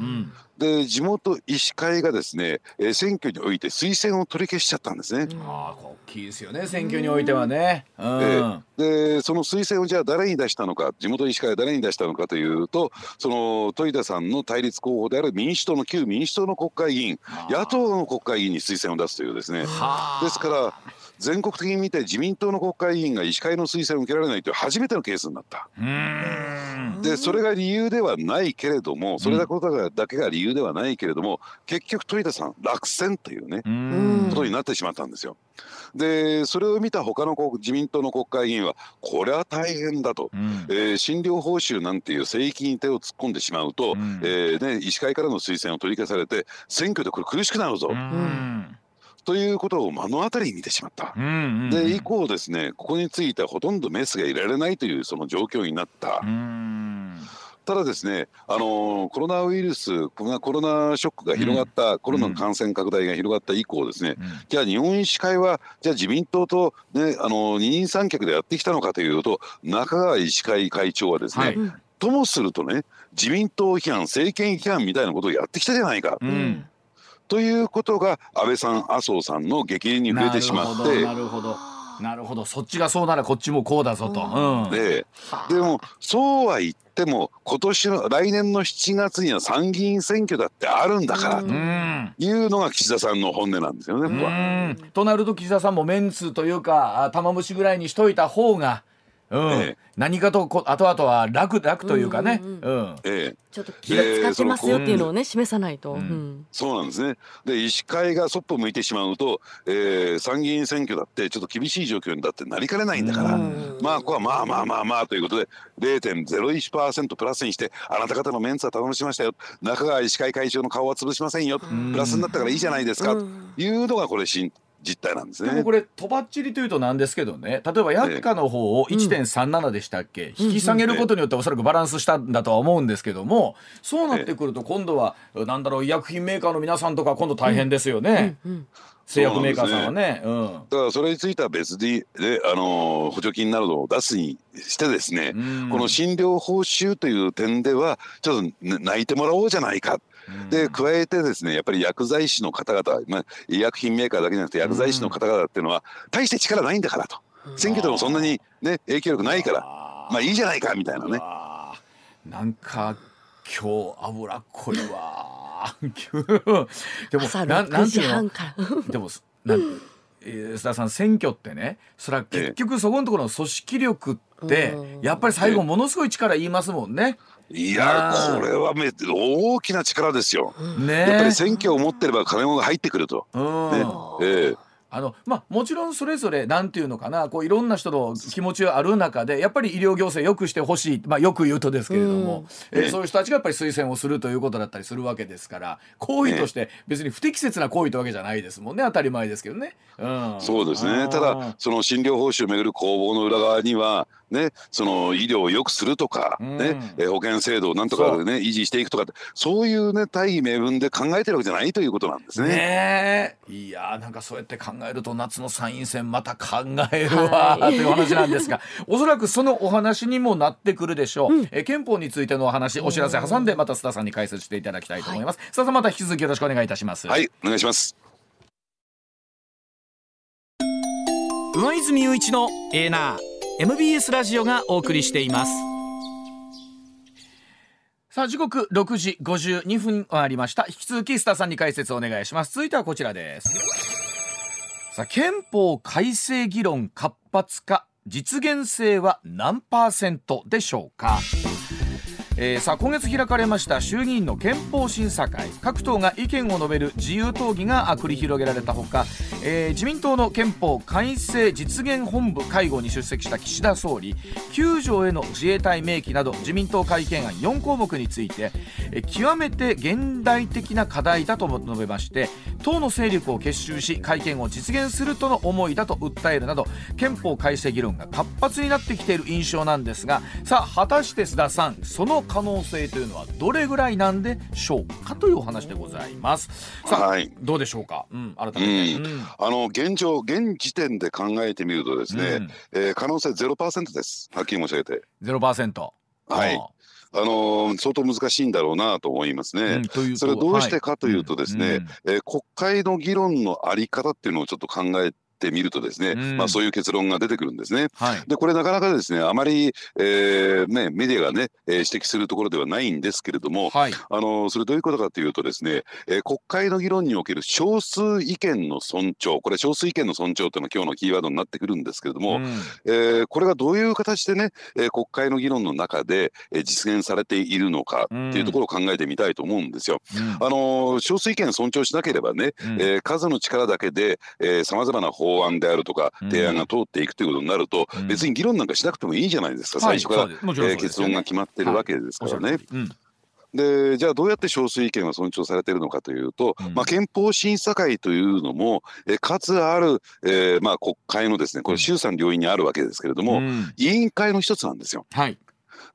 で地元医師会がですね、えー、選挙において推薦を取り消しちゃったんですね。ああ大きいですよね選挙においてはね。うん、でその推薦をじゃあ誰に出したのか地元医師会は誰に出したのかというとその豊田さんの対立候補である民主党の旧民主党の国会議員野党の国会議員に推薦を出すというですね。ですから全国的に見て自民党の国会議員が医師会の推薦を受けられないという初めてのケースになった。でそれが理由ではないけれどもそれだけが理由ではないけれども結局豊田さん落選というねことになってしまったんですよ。でそれを見た他の自民党の国会議員はこれは大変だと、うん、えー、診療報酬なんていう聖域に手を突っ込んでしまうと、うん、えー、ね、医師会からの推薦を取り消されて選挙でこれ苦しくなるぞ。うんということを目の当たりに見てしまった、で以降ですねここについてはほとんどメスがいられないというその状況になった。ただですね、あのコロナウイルスコロナショックが広がった、うん、コロナの感染拡大が広がった以降ですね、うん、じゃあ日本医師会はじゃあ自民党と、ね、あの二人三脚でやってきたのかというと中川医師会会長はですね、はい、ともするとね自民党批判政権批判みたいなことをやってきたじゃないか。うんということが安倍さん麻生さんの激励に触れてしまってなるほどなるほどそっちがそうならこっちもこうだぞと。うん、ででもそうは言っても今年の来年の7月には参議院選挙だってあるんだからというのが岸田さんの本音なんですよね。となると岸田さんもメンツというか玉虫ぐらいにしといた方が。うん、ええ、何かとこ後々は楽楽というかね、うん、ええ、ちょっと気が使ってますよっていうのをね、示さないと、そうなんですね。で医師会がそっぽ向いてしまうと、えー、参議院選挙だってちょっと厳しい状況にだってなりかねないんだから、まあここはまあまあまあまあということで0.01%プラスにしてあなた方のメンツは頼みしましたよ。中川医師会会長の顔は潰しませんよ。プラスになったからいいじゃないですか、というのがこれ新実態なんですね。でもこれとばっちりというとなんですけどね。例えば薬価の方を1.37でしたっけ、うん、引き下げることによっておそらくバランスしたんだとは思うんですけどもそうなってくると今度はなんだろう医薬品メーカーの皆さんとか今度大変ですよね。うんうん製薬メーカーさんはね、ね、うん、だからそれについては別に、ね、あの補助金などを出すにしてですね、うん、この診療報酬という点ではちょっと泣いてもらおうじゃないかで加えてですねやっぱり薬剤師の方々、まあ、医薬品メーカーだけじゃなくて薬剤師の方々っていうのは大して力ないんだからと。選挙でもそんなに、ね、影響力ないから。まあいいじゃないかみたいなね。なんか今日脂っこいわ。でも朝6時半から。でもなんえー、須田さん選挙ってねそれは結局そこのところの組織力ってやっぱり最後ものすごい力言いますもんね。いやこれはめ大きな力ですよ、ね、やっぱり選挙を持ってれば金が入ってくると。ね。えーあのまあ、もちろんそれぞれなんていうのかなこういろんな人の気持ちがある中でやっぱり医療行政よくしてほしい、まあ、よく言うとですけれども、うん、えそういう人たちがやっぱり推薦をするということだったりするわけですから行為として別に不適切な行為というわけじゃないですもんね当たり前ですけどね。うん、そうですね。ただその診療報酬をめぐる攻防の裏側にはね、その医療を良くするとか、ねうん、保険制度をなんとかね維持していくとかそういうね大義名分で考えてるわけじゃないということなんですね。ねいやなんかそうやって考えると夏の参院選また考えるわ、はい、という話なんですが [laughs] おそらくそのお話にもなってくるでしょう、うん、え憲法についてのお話お知らせ挟んでまた須田さんに解説していただきたいと思います。須田さんまた引き続きよろしくお願いいたします。はいお願いします。上泉雄一のエーナー MBS ラジオがお送りしています。さあ時刻6時52分ありました。引き続きスターさんに解説をお願いします。続いてはこちらです。さあ憲法改正議論活発化実現性は何パーセントでしょうか？えー、さあ今月開かれました衆議院の憲法審査会。各党が意見を述べる自由討議が繰り広げられたほか、えー、自民党の憲法改正実現本部会合に出席した岸田総理。9条への自衛隊明記など自民党改憲案4項目について、えー、極めて現代的な課題だと述べまして党の勢力を結集し改憲を実現するとの思いだと訴えるなど憲法改正議論が活発になってきている印象なんですがさあ果たして須田さんその可能性というのはどれぐらいなんでしょうかというお話でございます。さあ、はい、どうでしょうか、うん、改めて、うん、あの現状現時点で考えてみるとですね、うん、えー、可能性ゼロパーセントです。はっきり申し上げて。ゼロパーセント。はい。あのー、相当難しいんだろうなと思いますね。うん、それはどうしてかというとですね、はい。うん、えー、国会の議論のあり方っていうのをちょっと考えってみるとですね、うん。まあ、そういう結論が出てくるんですね。はい。でこれなかなかですねあまり、えーね、メディアがね、えー指摘するところではないんですけれども、はい。あのそれどういうことかというとですね、えー国会の議論における少数意見の尊重これ少数意見の尊重というのは今日のキーワードになってくるんですけれども、うん。えーこれがどういう形でね、えー国会の議論の中で、えー実現されているのかっていうところを考えてみたいと思うんですよ。あのー少数意見を尊重しなければね、うん。えー数の力だけでさまざまな法案であるとかうん。提案が通っていくということになると、うん。別に議論なんかしなくてもいいじゃないですか、最初から、え結論が決まってるわけですからね。うん。でじゃあどうやって少数意見が尊重されているのかというと、うん。まあ、憲法審査会というのも、えー数ある、えーまあ、国会のですねこれ衆参両院にあるわけですけれども、うん。委員会の一つなんですよ。はい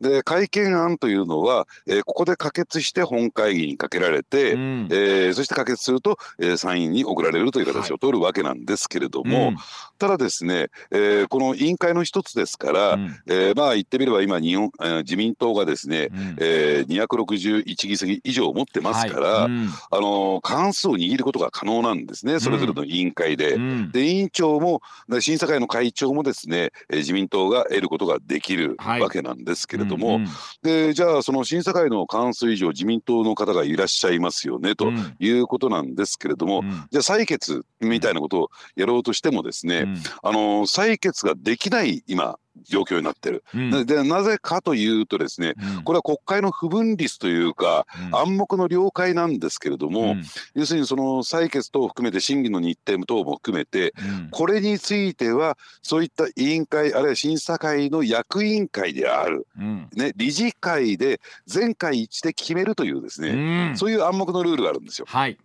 で改憲案というのは、えーここで可決して本会議にかけられて、うん。えーそして可決すると、えー参院に送られるという形を取るわけなんですけれども、うん。ただですね、えーこの委員会の一つですから、うん。えーまあ言ってみれば今日本、えー自民党がですね、うん。えー261議席以上持ってますから、はい。うん。あのー過半数を握ることが可能なんですねそれぞれの委員会で。うん。で委員長もで審査会の会長もですね、えー自民党が得ることができるはい。わけなんですけれども、うんでじゃあその審査会の過半数以上自民党の方がいらっしゃいますよねとうん。いうことなんですけれども、うん。じゃあ採決みたいなことをやろうとしてもですね、うん。あの採決ができない今状況になってる。うん。ででなぜかというとですねうん。これは国会の不分率というかうん。暗黙の了解なんですけれども、うん。要するにその採決等を含めて審議の日程等も含めてうん。これについてはそういった委員会あるいは審査会の役員会である、うん。ね、理事会で全会一致で決めるというですね、うん。そういう暗黙のルールがあるんですよ。はい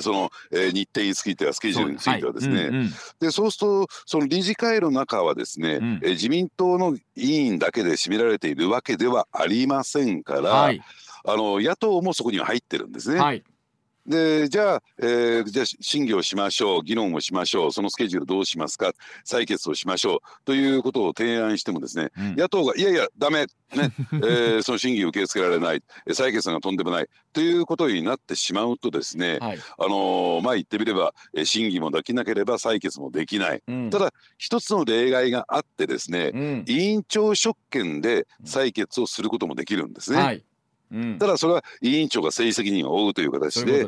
その、えー日程についてはスケジュールについてはですね。はい。うんうん。でそうするとその理事会の中はですね、うん。えー自民党の委員だけで占められているわけではありませんから、はい。あの野党もそこには入ってるんですね。はいでじゃあ、えーじゃあ審議をしましょう議論をしましょうそのスケジュールどうしますか採決をしましょうということを提案してもですねうん。野党がいやいやダメ、ね [laughs] えーその審議を受け付けられないえー採決がとんでもないということになってしまうとですね、はい。あのーまあ言ってみればえー審議もできなければ採決もできない。うん。ただ一つの例外があってですねうん。委員長職権で採決をすることもできるんですね。はいうん。ただそれは委員長が政治責任を負うという形でえ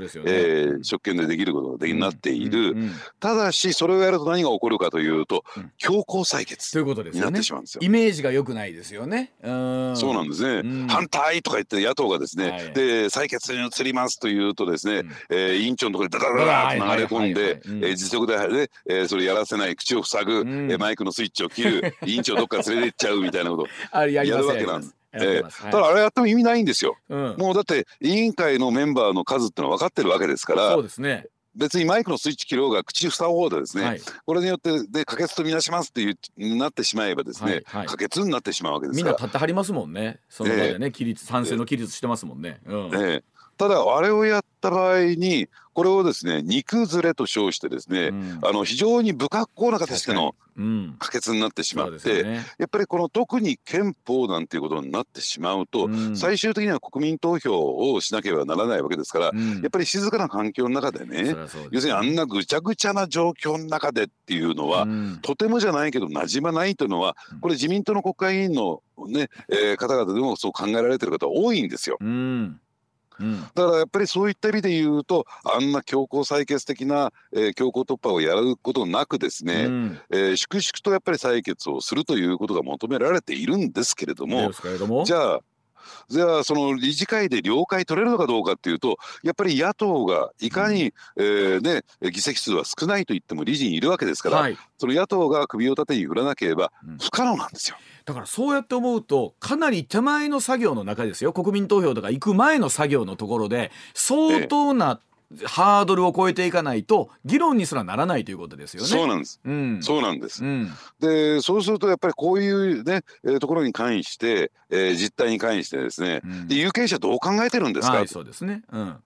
ー職権でできることができになっている、うんうん。うんただしそれをやると何が起こるかというと、うん。強行採決ということですになってしまうんですよ。イメージが良くないですよね。うん。そうなんですね、うん。反対とか言って野党がですね、はい。で採決に移りますというとですね、うん。えー委員長のところにダダダダと流れ込んで実力で、ねえーそれやらせない口を塞ぐ、マイクのスイッチを切る委員長どっか連れて行っちゃうみたいなこと [laughs] やるわけなんです。やります。ただあれやっても意味ないんですよ。うん。もうだって委員会のメンバーの数ってのは分かってるわけですからそうですね。別にマイクのスイッチ切ろうが口塞ごうでですね、はい。これによってで可決とみなしますっていうなってしまえばですね、はいはい。可決になってしまうわけですみんなから。立ってはりますもんね。その場でね起立賛成の起立してますもんね。うん。ええただあれをやった場合にこれをですね肉ずれと称してですね、うん。あの非常に不格好な形でのうん。可決になってしまって、ですよね。やっぱりこの特に憲法なんていうことになってしまうと、うん。最終的には国民投票をしなければならないわけですから、うん。やっぱり静かな環境の中でね要するにあんなぐちゃぐちゃな状況の中でっていうのは、うん。とてもじゃないけど馴染まないというのはこれ自民党の国会議員の、ねえー方々でもそう考えられてる方多いんですよ。うんうん。だからやっぱりそういった意味で言うとあんな強行採決的な、えー強行突破をやることなくですね、うん。えー粛々とやっぱり採決をするということが求められているんですけれどもじゃあじゃあその理事会で了解取れるのかどうかっていうとやっぱり野党がいかに、えーね、議席数は少ないと言っても理事にいるわけですから、はい。その野党が首を縦に振らなければうん不可能なんですよ。だからそうやって思うとかなり手前の作業の中ですよ国民投票とか行く前の作業のところで相当なハードルを超えていかないと議論にすらならないということですよね。そうなんです。うんそうなんです。うんでそうするとやっぱりこういうね、えーところに関して、えー実態に関してですね、うんで有権者どう考えてるんですか、はいそうですね。うん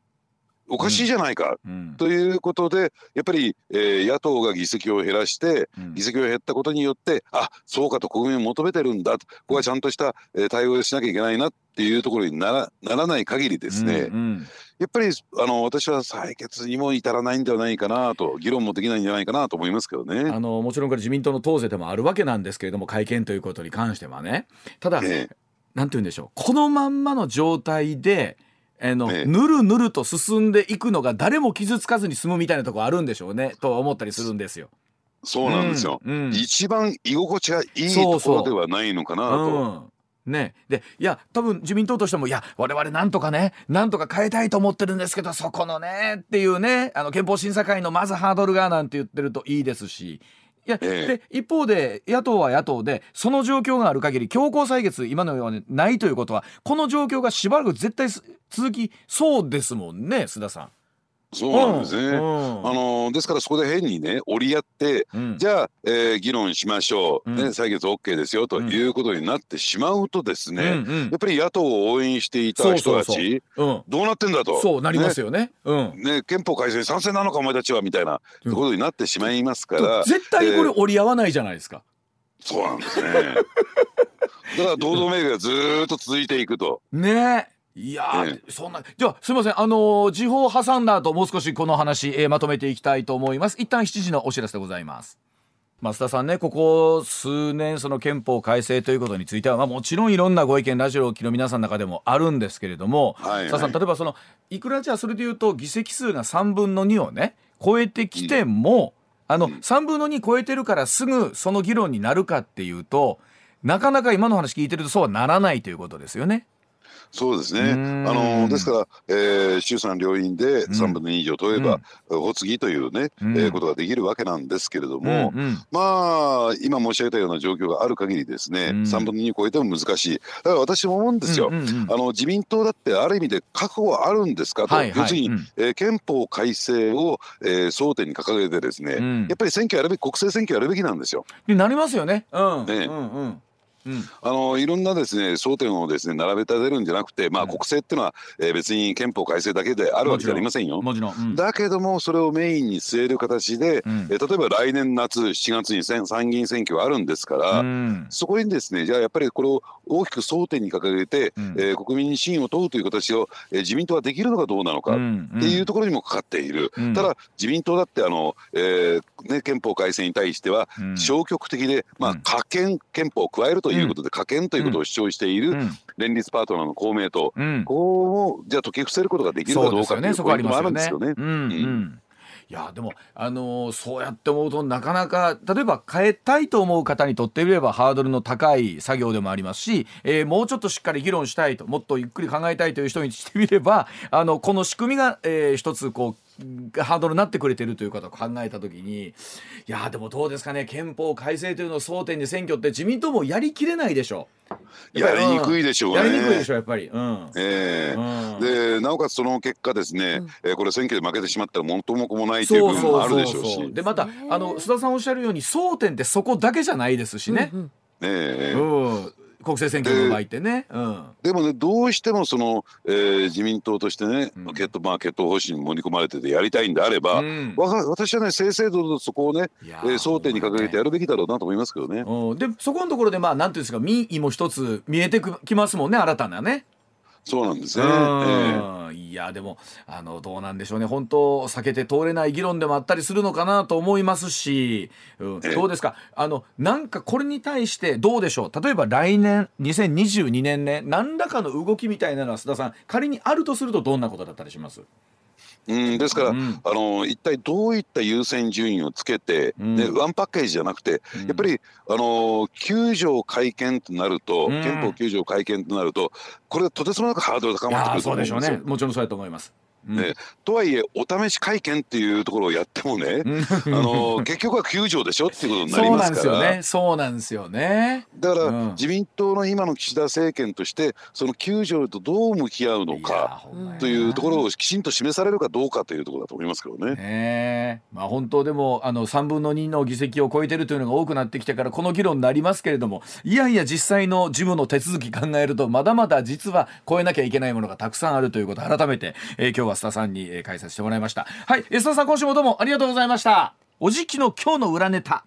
おかしいじゃないか、ということでやっぱり、えー、野党が議席を減らして、議席を減ったことによってあそうかと国民求めてるんだ。とここはちゃんとした、えー、対応をしなきゃいけないなっていうところにならならない限りですね、うんうん、やっぱりあの私は採決にも至らないんではないかなと議論もできないんじゃないかなと思いますけどね。あのもちろんこれ自民党の党勢でもあるわけなんですけれども会見ということに関してはね。ただ、ね、なんて言うんでしょう。このまんまの状態であの、ぬるぬると進んでいくのが誰も傷つかずに済むみたいなところあるんでしょうねと思ったりするんですよ。そうなんですよ、うんうん、一番居心地がいいところではないのかなと。ね、でいや多分自民党としてもいや我々なんとかねなんとか変えたいと思ってるんですけどそこのねっていうねあの憲法審査会のまずハードルがなんて言ってるといいですしいや、ええ、で一方で野党は野党でその状況がある限り強行採決今のようにないということはこの状況がしばらく絶対続きそうですもんね須田さん。そうなんですね、うん、あのですからそこで変にね折り合って、うん、じゃあ、えー、議論しましょう、うん、ね、採決 OK ですよということになってしまうとですね、うんうん、やっぱり野党を応援していた人たちどうなってんだと。そうなりますよね。ね。ね、憲法改正賛成なのかお前たちはみたいなことになってしまいますから、絶対これ折り合わないじゃないですか、えー、そうなんですね。[laughs] だから堂々巡りがずっと続いていくと。ねいや、ええ、そんなじゃあすみません。あのー、時報を挟んだ後もう少しこの話、えー、まとめていきたいと思います。一旦7時のお知らせでございます。増田さんねここ数年その憲法改正ということについては、まあ、もちろんいろんなご意見ラジオを聴の皆さんの中でもあるんですけれども、はい。はい、さん例えばそのいくらじゃあそれでいうと議席数が3分の2をね超えてきても、うん、あの3分の2超えてるからすぐその議論になるかっていうとなかなか今の話聞いてるとそうはならないということですよね。そうですね。あのですから、えー、衆参両院で3分の2以上問えば、発議というね、えー、ことができるわけなんですけれども、まあ今申し上げたような状況がある限りですね、3分の2超えても難しい。だから私も思うんですよ。あの自民党だってある意味で覚悟はあるんですかと、要するに、えー、憲法改正を、えー、争点に掲げてですね、やっぱり選挙やるべき国政選挙やるべきなんですよ。なりますよね。うん。ね。うんうんうん、あのいろんなですね争点をですね並べ立てるんじゃなくて、まあ、国政っていうのは、えー、別に憲法改正だけであるわけじゃありませんよ。もちろん、うん、だけどもそれをメインに据える形で、うん、えー、例えば来年夏7月に参議院選挙があるんですから、うん、そこにですねじゃあやっぱりこれを大きく争点に掲げて、うん、えー、国民に信を問うという形を、えー、自民党はできるのかどうなのかっていうところにもかかっている。ただ自民党だってあの、えーね、憲法改正に対しては消極的で、まあ、可憲憲法を加えるということで可憲ということを主張している連立パートナーの公明党、うん、ここをじゃあ解き伏せることができるかどうかというポイントもあるんですよね。いやでも、あのー、そうやって思うとなかなか例えば変えたいと思う方にとってみればハードルの高い作業でもありますし、えー、もうちょっとしっかり議論したいともっとゆっくり考えたいという人にしてみればあのこの仕組みが、えー、一つこうハードルになってくれてるということを考えた時にいやでもどうですかね憲法改正というのを争点に選挙って自民党もやりきれないでしょう。やりにくいでしょうね。やりにくいでしょうやっぱり。うん、ええーうん、でなおかつその結果ですね、うん、えー、これ選挙で負けてしまったら元も子もないという部分もあるでしょうし。でまたあの須田さんおっしゃるように争点ってそこだけじゃないですしね。うんうんええー、うん国政選挙の場合ってね、うん、でもねどうしてもその、えー、自民党としてね、うん、決まあ、決闘方針に盛り込まれててやりたいんであれば、うん、私はね正々堂々とそこをね、えー、争点に掲げてやるべきだろうなと思いますけどね。うん、でそこのところでまあなんていうんですか民意も一つ見えてきますもんね新たなね。そうなんですね。えー、いやでもあのどうなんでしょうね。本当避けて通れない議論でもあったりするのかなと思いますし、うん、どうですか？あのなんかこれに対してどうでしょう？例えば来年2022年ね何らかの動きみたいなのは須田さん仮にあるとするとどんなことだったりします？うん、ですから、うん、あの一体どういった優先順位をつけて、うん、ね、ワンパッケージじゃなくて、うん、やっぱりあの9条改憲となると、憲法9条改憲となるとこれとてつもなくハードル高まってくると思うんですよ。そうでしょうね。もちろんそうやと思います。ね、とはいえお試し会見っていうところをやってもねあの [laughs] 結局は9条でしょっていうことになりますから。そうなんですよね。だから、うん、自民党の今の岸田政権としてその9条とどう向き合うのかというところをきちんと示されるかどうかというところだと思いますけどね。ねまあ、本当でもあの3分の2の議席を超えてるというのが多くなってきてからこの議論になりますけれどもいやいや実際の事務の手続き考えるとまだまだ実は超えなきゃいけないものがたくさんあるということを改めて、えー、今日はは須田さんに、えー、解説してもらいました。はい須田さん今週もどうもありがとうございました。おじきの今日の裏ネタ。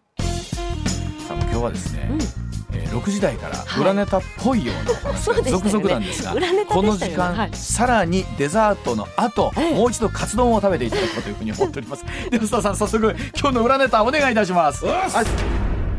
さあ今日はですね、うん。6時台から裏ネタっぽいようなお話が続々なんですが、はいね、この時間、はい、さらにデザートの後、ええ、もう一度カツ丼を食べていただこうというふうに思っております。では須田さん早速今日の裏ネタお願いいたします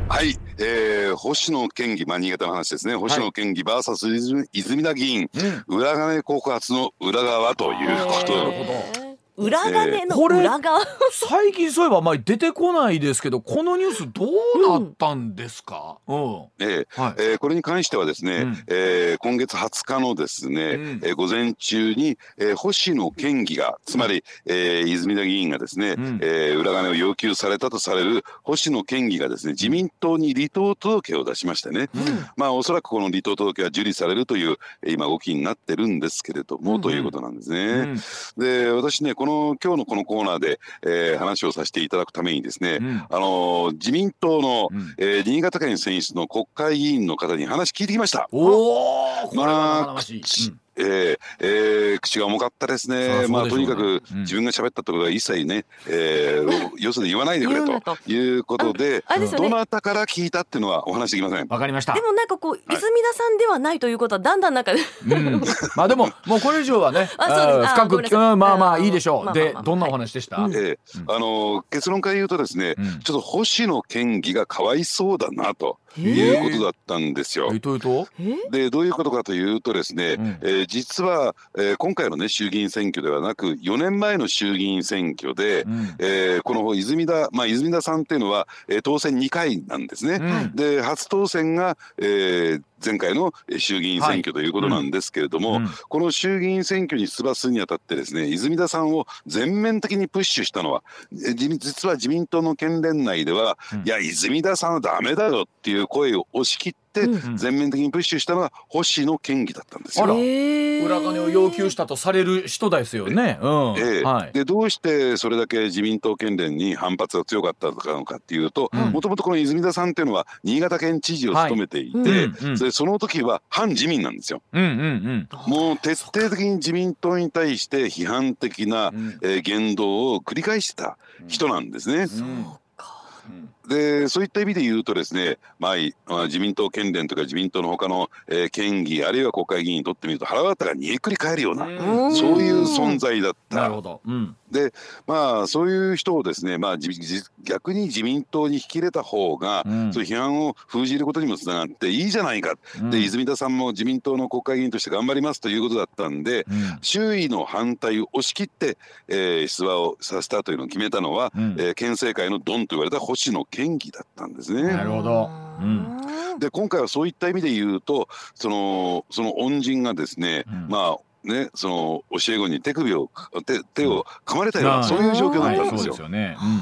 はい、えー、星野県議、まあ、新潟の話ですね、星野県議 VS 泉田議員、うん、裏金告発の裏側ということ裏金の裏側、えー、最近そういえばまあ出てこないですけどこのニュースどうなったんですか、うん、えーはい、えー、これに関してはですね、うん、えー、今月20日のですね、うん、えー、午前中に、えー、星野県議がつまり、えー、泉田議員がですね、うん、えー、裏金を要求されたとされる星野県議がですね自民党に離党届を出しましてね、うん、まあおそらくこの離党届は受理されるという今動きになってるんですけれども、ということなんですね。で私ねこの今日のこのコーナーで、えー、話をさせていただくためにですね、うん、あの自民党の、うん、えー、新潟県選出の国会議員の方に話聞いてきました。おお、まあ、うんえーえー、口が重かったですね、まあ、とにかく自分が喋ったってことは一切ね、えー、よそで言わないでくれということで、どなたから聞いたっていうのはお話できません。わかりました。でもなんかこう、泉田さんではないということはだんだんなんか、うん、まあでももうこれ以上はね、[laughs] あ深くまあまあいいでしょう。でどんなお話でした？えー、あの結論から言うとですね、ちょっと星野県議がかわいそうだなと。いうことだったんですよ。でどういうことかというとですね、うん、えー、実は、えー、今回のね衆議院選挙ではなく4年前の衆議院選挙で、うん、えー、この泉田まあ泉田さんっていうのは、えー、当選2回なんですね。うん、で初当選が、えー、前回の衆議院選挙ということなんですけれども、はい。うん、この衆議院選挙に出馬するにあたってですね泉田さんを全面的にプッシュしたのは実は自民党の県連内では、うん、いや泉田さんはダメだよっていう声を押し切ってって全面的にプッシュしたのが星野県議だったんですよ。裏金を要求したとされる人ですよね。でどうしてそれだけ自民党県連に反発が強かったのかっていうともともとこの泉田さんっていうのは新潟県知事を務めていて、はい、それその時は反自民なんですよ。もう徹底的に自民党に対して批判的な、えー、言動を繰り返してた人なんですね。うんでそういった意味で言うとですね、まあ、自民党県連とか自民党の他の、えー、県議あるいは国会議員にとってみると腹渡が煮えくり返るようなそういう存在だった。なるほど、うん。でまあそういう人をですね、まあ、逆に自民党に引き入れた方が、うん、そういう批判を封じることにもつながっていいじゃないか、うん、で泉田さんも自民党の国会議員として頑張りますということだったんで、うん、周囲の反対を押し切って、えー、出馬をさせたというのを決めたのは、うん、えー、県政会のドンと言われた星野県議だったんですね。なるほど、うん。で今回はそういった意味で言うとそのその恩人がですね、まあね、その教え子に手首を手手を噛まれたような、そういう状況だったんですよ。そうですよね、うん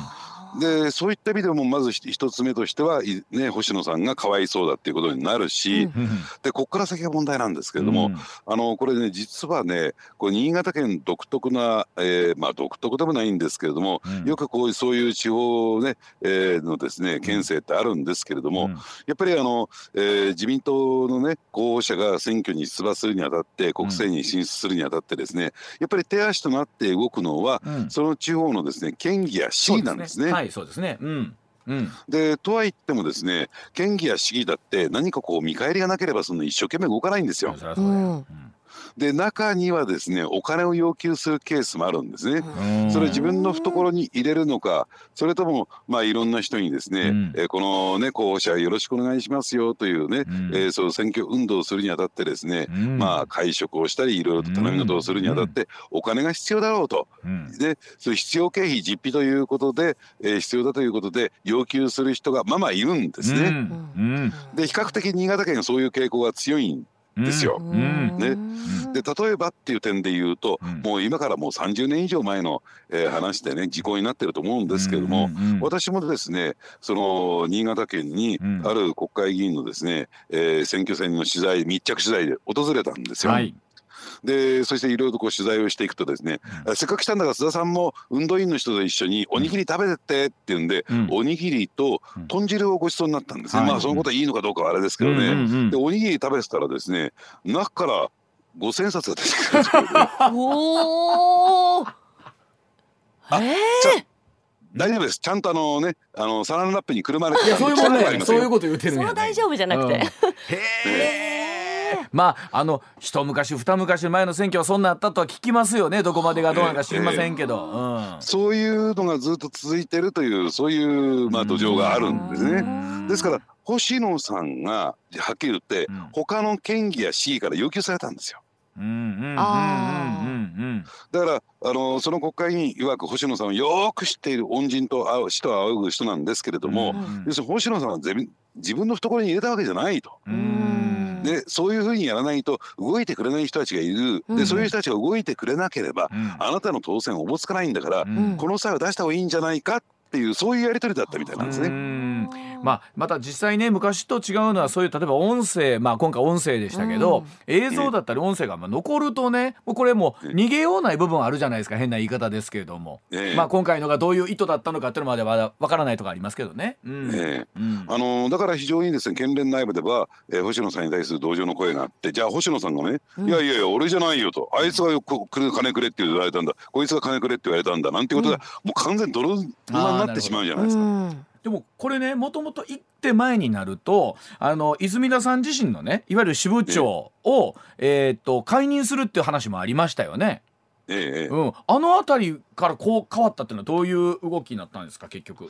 でそういった意味でもまず一つ目としては、ね、星野さんがかわいそうだっていうことになるし、うん、でここから先が問題なんですけれども、うん、あのこれね実はねこれ新潟県独特な、えー、まあ独特でもないんですけれども、うん、よくこういうそういう地方ね、えー、のですね県政ってあるんですけれども、やっぱりあの、えー、自民党のね候補者が選挙に出馬するにあたって国政に進出するにあたってですねやっぱり手足となって動くのは、その地方のですね県議や市議なんですね。はいそうですね、うん。うん、でとは言ってもですね県議や市議だって何かこう見返りがなければその一生懸命動かないんですよ。うんで中にはですねお金を要求するケースもあるんですね。それ自分の懐に入れるのかそれともまあいろんな人にですね、うん、えこのね候補者よろしくお願いしますよというね、うん、えー、そう選挙運動をするにあたってですね、うん、まあ会食をしたりいろいろと頼み事をするにあたってお金が必要だろうと、でそれ必要経費実費ということで、えー、必要だということで要求する人がまあまあいるんですね。で比較的新潟県はそういう傾向が強いんですよ。ね、で例えばっていう点で言うと、もう今からもう30年以上前の、えー、話でね時効になってると思うんですけども、私もですねその新潟県にある国会議員のですね、えー、選挙戦の取材密着取材で訪れたんですよ。はいでそしていろいろとこう取材をしていくとですね、うん、せっかく来たんだから須田さんも運動員の人と一緒におにぎり食べてってって言うんで、うん、おにぎりと豚汁をごちそうになったんですね、まあそのことはいいのかどうかはあれですけどね、でおにぎり食べてたらですね中から五千冊が出てくるんですよ、[laughs] ね、おお。ええ大丈夫です。ちゃんとあのねあのサランラップにくるまれていやそういうこと言ってるんそやの大丈夫じゃなくて。うん。へえまああの一昔二昔前の選挙はそんなあったとは聞きますよね。どこまでがどうなのか知りませんけど、うん。そういうのがずっと続いてるというそういうまあ土壌があるんですね。ですから星野さんがはっきり言ってうん。他の県議や市議から要求されたんですよ。だからあのその国会議員曰く星野さんをよく知っている恩人と会う死と仰ぐ人なんですけれども、うん要するに星野さんは自分の懐に入れたわけじゃないと。うんうんでそういうふうにやらないと動いてくれない人たちがいる、うん。でそういう人たちが動いてくれなければ、うん。あなたの当選おぼつかないんだから、うん。この際は出した方がいいんじゃないかっていうそういうやり取りだったみたいなんですね。うん。まあ、また実際ね昔と違うのはそういう例えば音声、まあ、今回音声でしたけど、うん。映像だったり音声がまあ残るとねもうこれもう逃げようない部分あるじゃないですか変な言い方ですけれども、ええ。まあ、今回のがどういう意図だったのかっていうのまではわからないとかありますけどね。うん。ええ。うん。あのだから非常にですね県連内部では、えー星野さんに対する同情の声があってじゃあ星野さんがね、いやいやいや俺じゃないよと。あいつがよく金くれって言われたんだ。こいつが金くれって言われたんだ。なんていうことが、もう完全に泥沼になってしまうじゃないですか。うんでもこれねもともと一手前になるとあの泉田さん自身のねいわゆる支部長を、えーっと解任するっていう話もありましたよね。ええええうん、あの辺りからこう変わったっていうのはどういう動きになったんですか結局。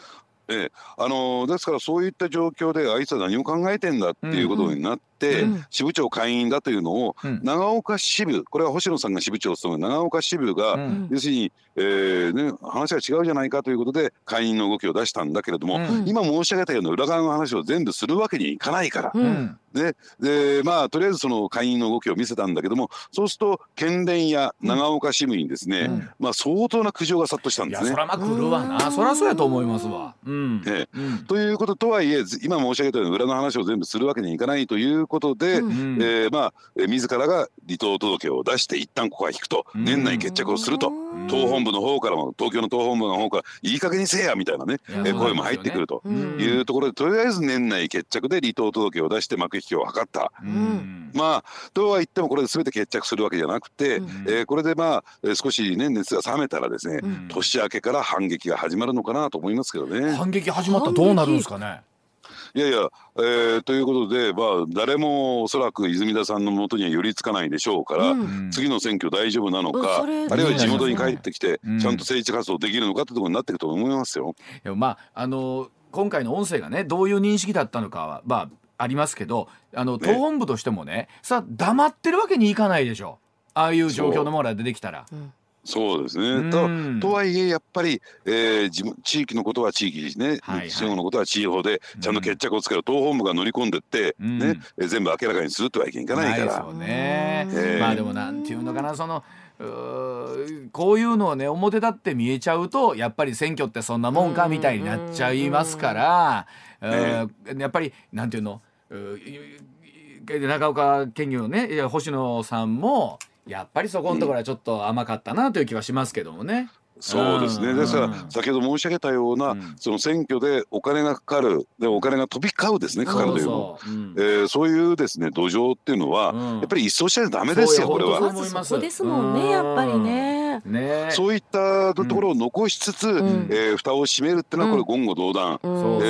ええあのですからそういった状況であいつは何を考えてんだっていうことになって、うんうん。支部長会員だというのをうん。長岡支部これは星野さんが支部長を務める長岡支部が、うん。要するに、えーね、話が違うじゃないかということで会員の動きを出したんだけれども、うん。今申し上げたような裏側の話を全部するわけにいかないから、ううん。んででまあとりあえずその会員の動きを見せたんだけどもそうすると県連や長岡支部にですね、うん。まあ、相当な苦情が殺到したんいですね。やそらまあ来るわな。そらそうやと思いますわ。うん。ええうん。ということとはいえず今申し上げたような裏の話を全部するわけにいかないということで、うん。うん。えーまあえー自らが離党届を出して一旦ここは引くと、うん。年内決着をすると、うん。党本部の方からも東京の党本部の方からいい加減にせえやみたいなね、いやえー声も入ってくると。うん。いうところでとりあえず年内決着で離党届を出して幕引きを図った。うん。まあとは言ってもこれで全て決着するわけじゃなくて、うん。えーこれでまあえー少しね熱が冷めたらですね、うん。年明けから反撃が始まるのかなと思いますけどね。反撃始まったらどうなるんですかね？いやいや、えーということで、まあ、誰もおそらく泉田さんのもとには寄りつかないでしょうから、うん。うん次の選挙大丈夫なのうんか、それあるいは地元に帰ってきて、うん。ちゃんと政治活動できるのかってところになっていくと思いますよ。でもまああの今回の音声がねどういう認識だったのかはまあありますけどあの党本部としてもねさあ黙ってるわけにいかないでしょ。ああいう状況のものが出てきたら。そうですうん。ね。ととはいえやっぱり、えー地元地域のことは地域ね、はいはい。地方のことは地方でちゃんと決着をつける、党本部が乗り込んでって、うん。ねえー全部明らかにするとはいけいかないから。ですよね。ええまあでもなんていうのかなそのうーこういうのをね表立って見えちゃうとやっぱり選挙ってそんなもんかみたいになっちゃいますから、うえーやっぱりなんていうのうー長岡県議のね星野さんもやっぱりそこのところはちょっと甘かったなという気はしますけどもね。そうですね。うんですからうん先ほど申し上げたような、うんその選挙でお金がかかる、でお金が飛び交うですね。かかるというの。そうえーそういうですね土壌っていうのは、うんやっぱり一掃しちゃダメですよこれは。そこですもんねやっぱりね。ね。そういったところを残しつつ、ん。えー蓋を閉めるっていうのはこれ言語道断、うん。え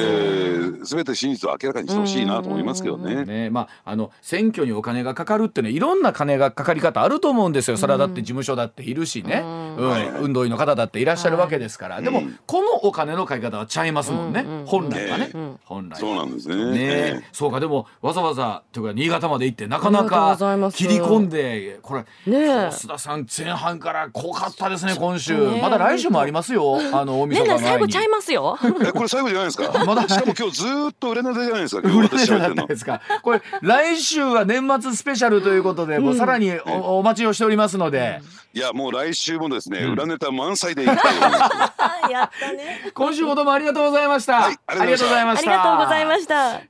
ー、全て真実を明らかにしてほしいなと思いますけどね。ねまあ、あの選挙にお金がかかるっていうのはいろんな金がかかり方あると思うんですよ。それはだって事務所だっているしね、うん。うん。はい。はい運動員の方だっていらっしゃるわけですから、でもうん。このお金のかけ方はちゃいますもんね、うんうん本来はね、うん本来は。そうなんですね。ね。えそうかでもわざわざというか新潟まで行ってなかなか切り込んでこれねえ。須田さん前半から濃かったですね今週、ねまだ来週もありますよあの大晦ねえ日前に最後ちゃいますよ。ーえこれ最後じゃないですか？[laughs] まだしかも今日ずーっと売れネタじゃないですか。[laughs] 売れなかった。ですか。これ来週は年末スペシャルということで、もうさらにおお待ちをしておりますので、いやもう来週もですね、うん裏ネタ満載でいきたいと思います。[laughs] やったね。今週もどうもありがとうございました。はいありがとうございましたありがとうございました。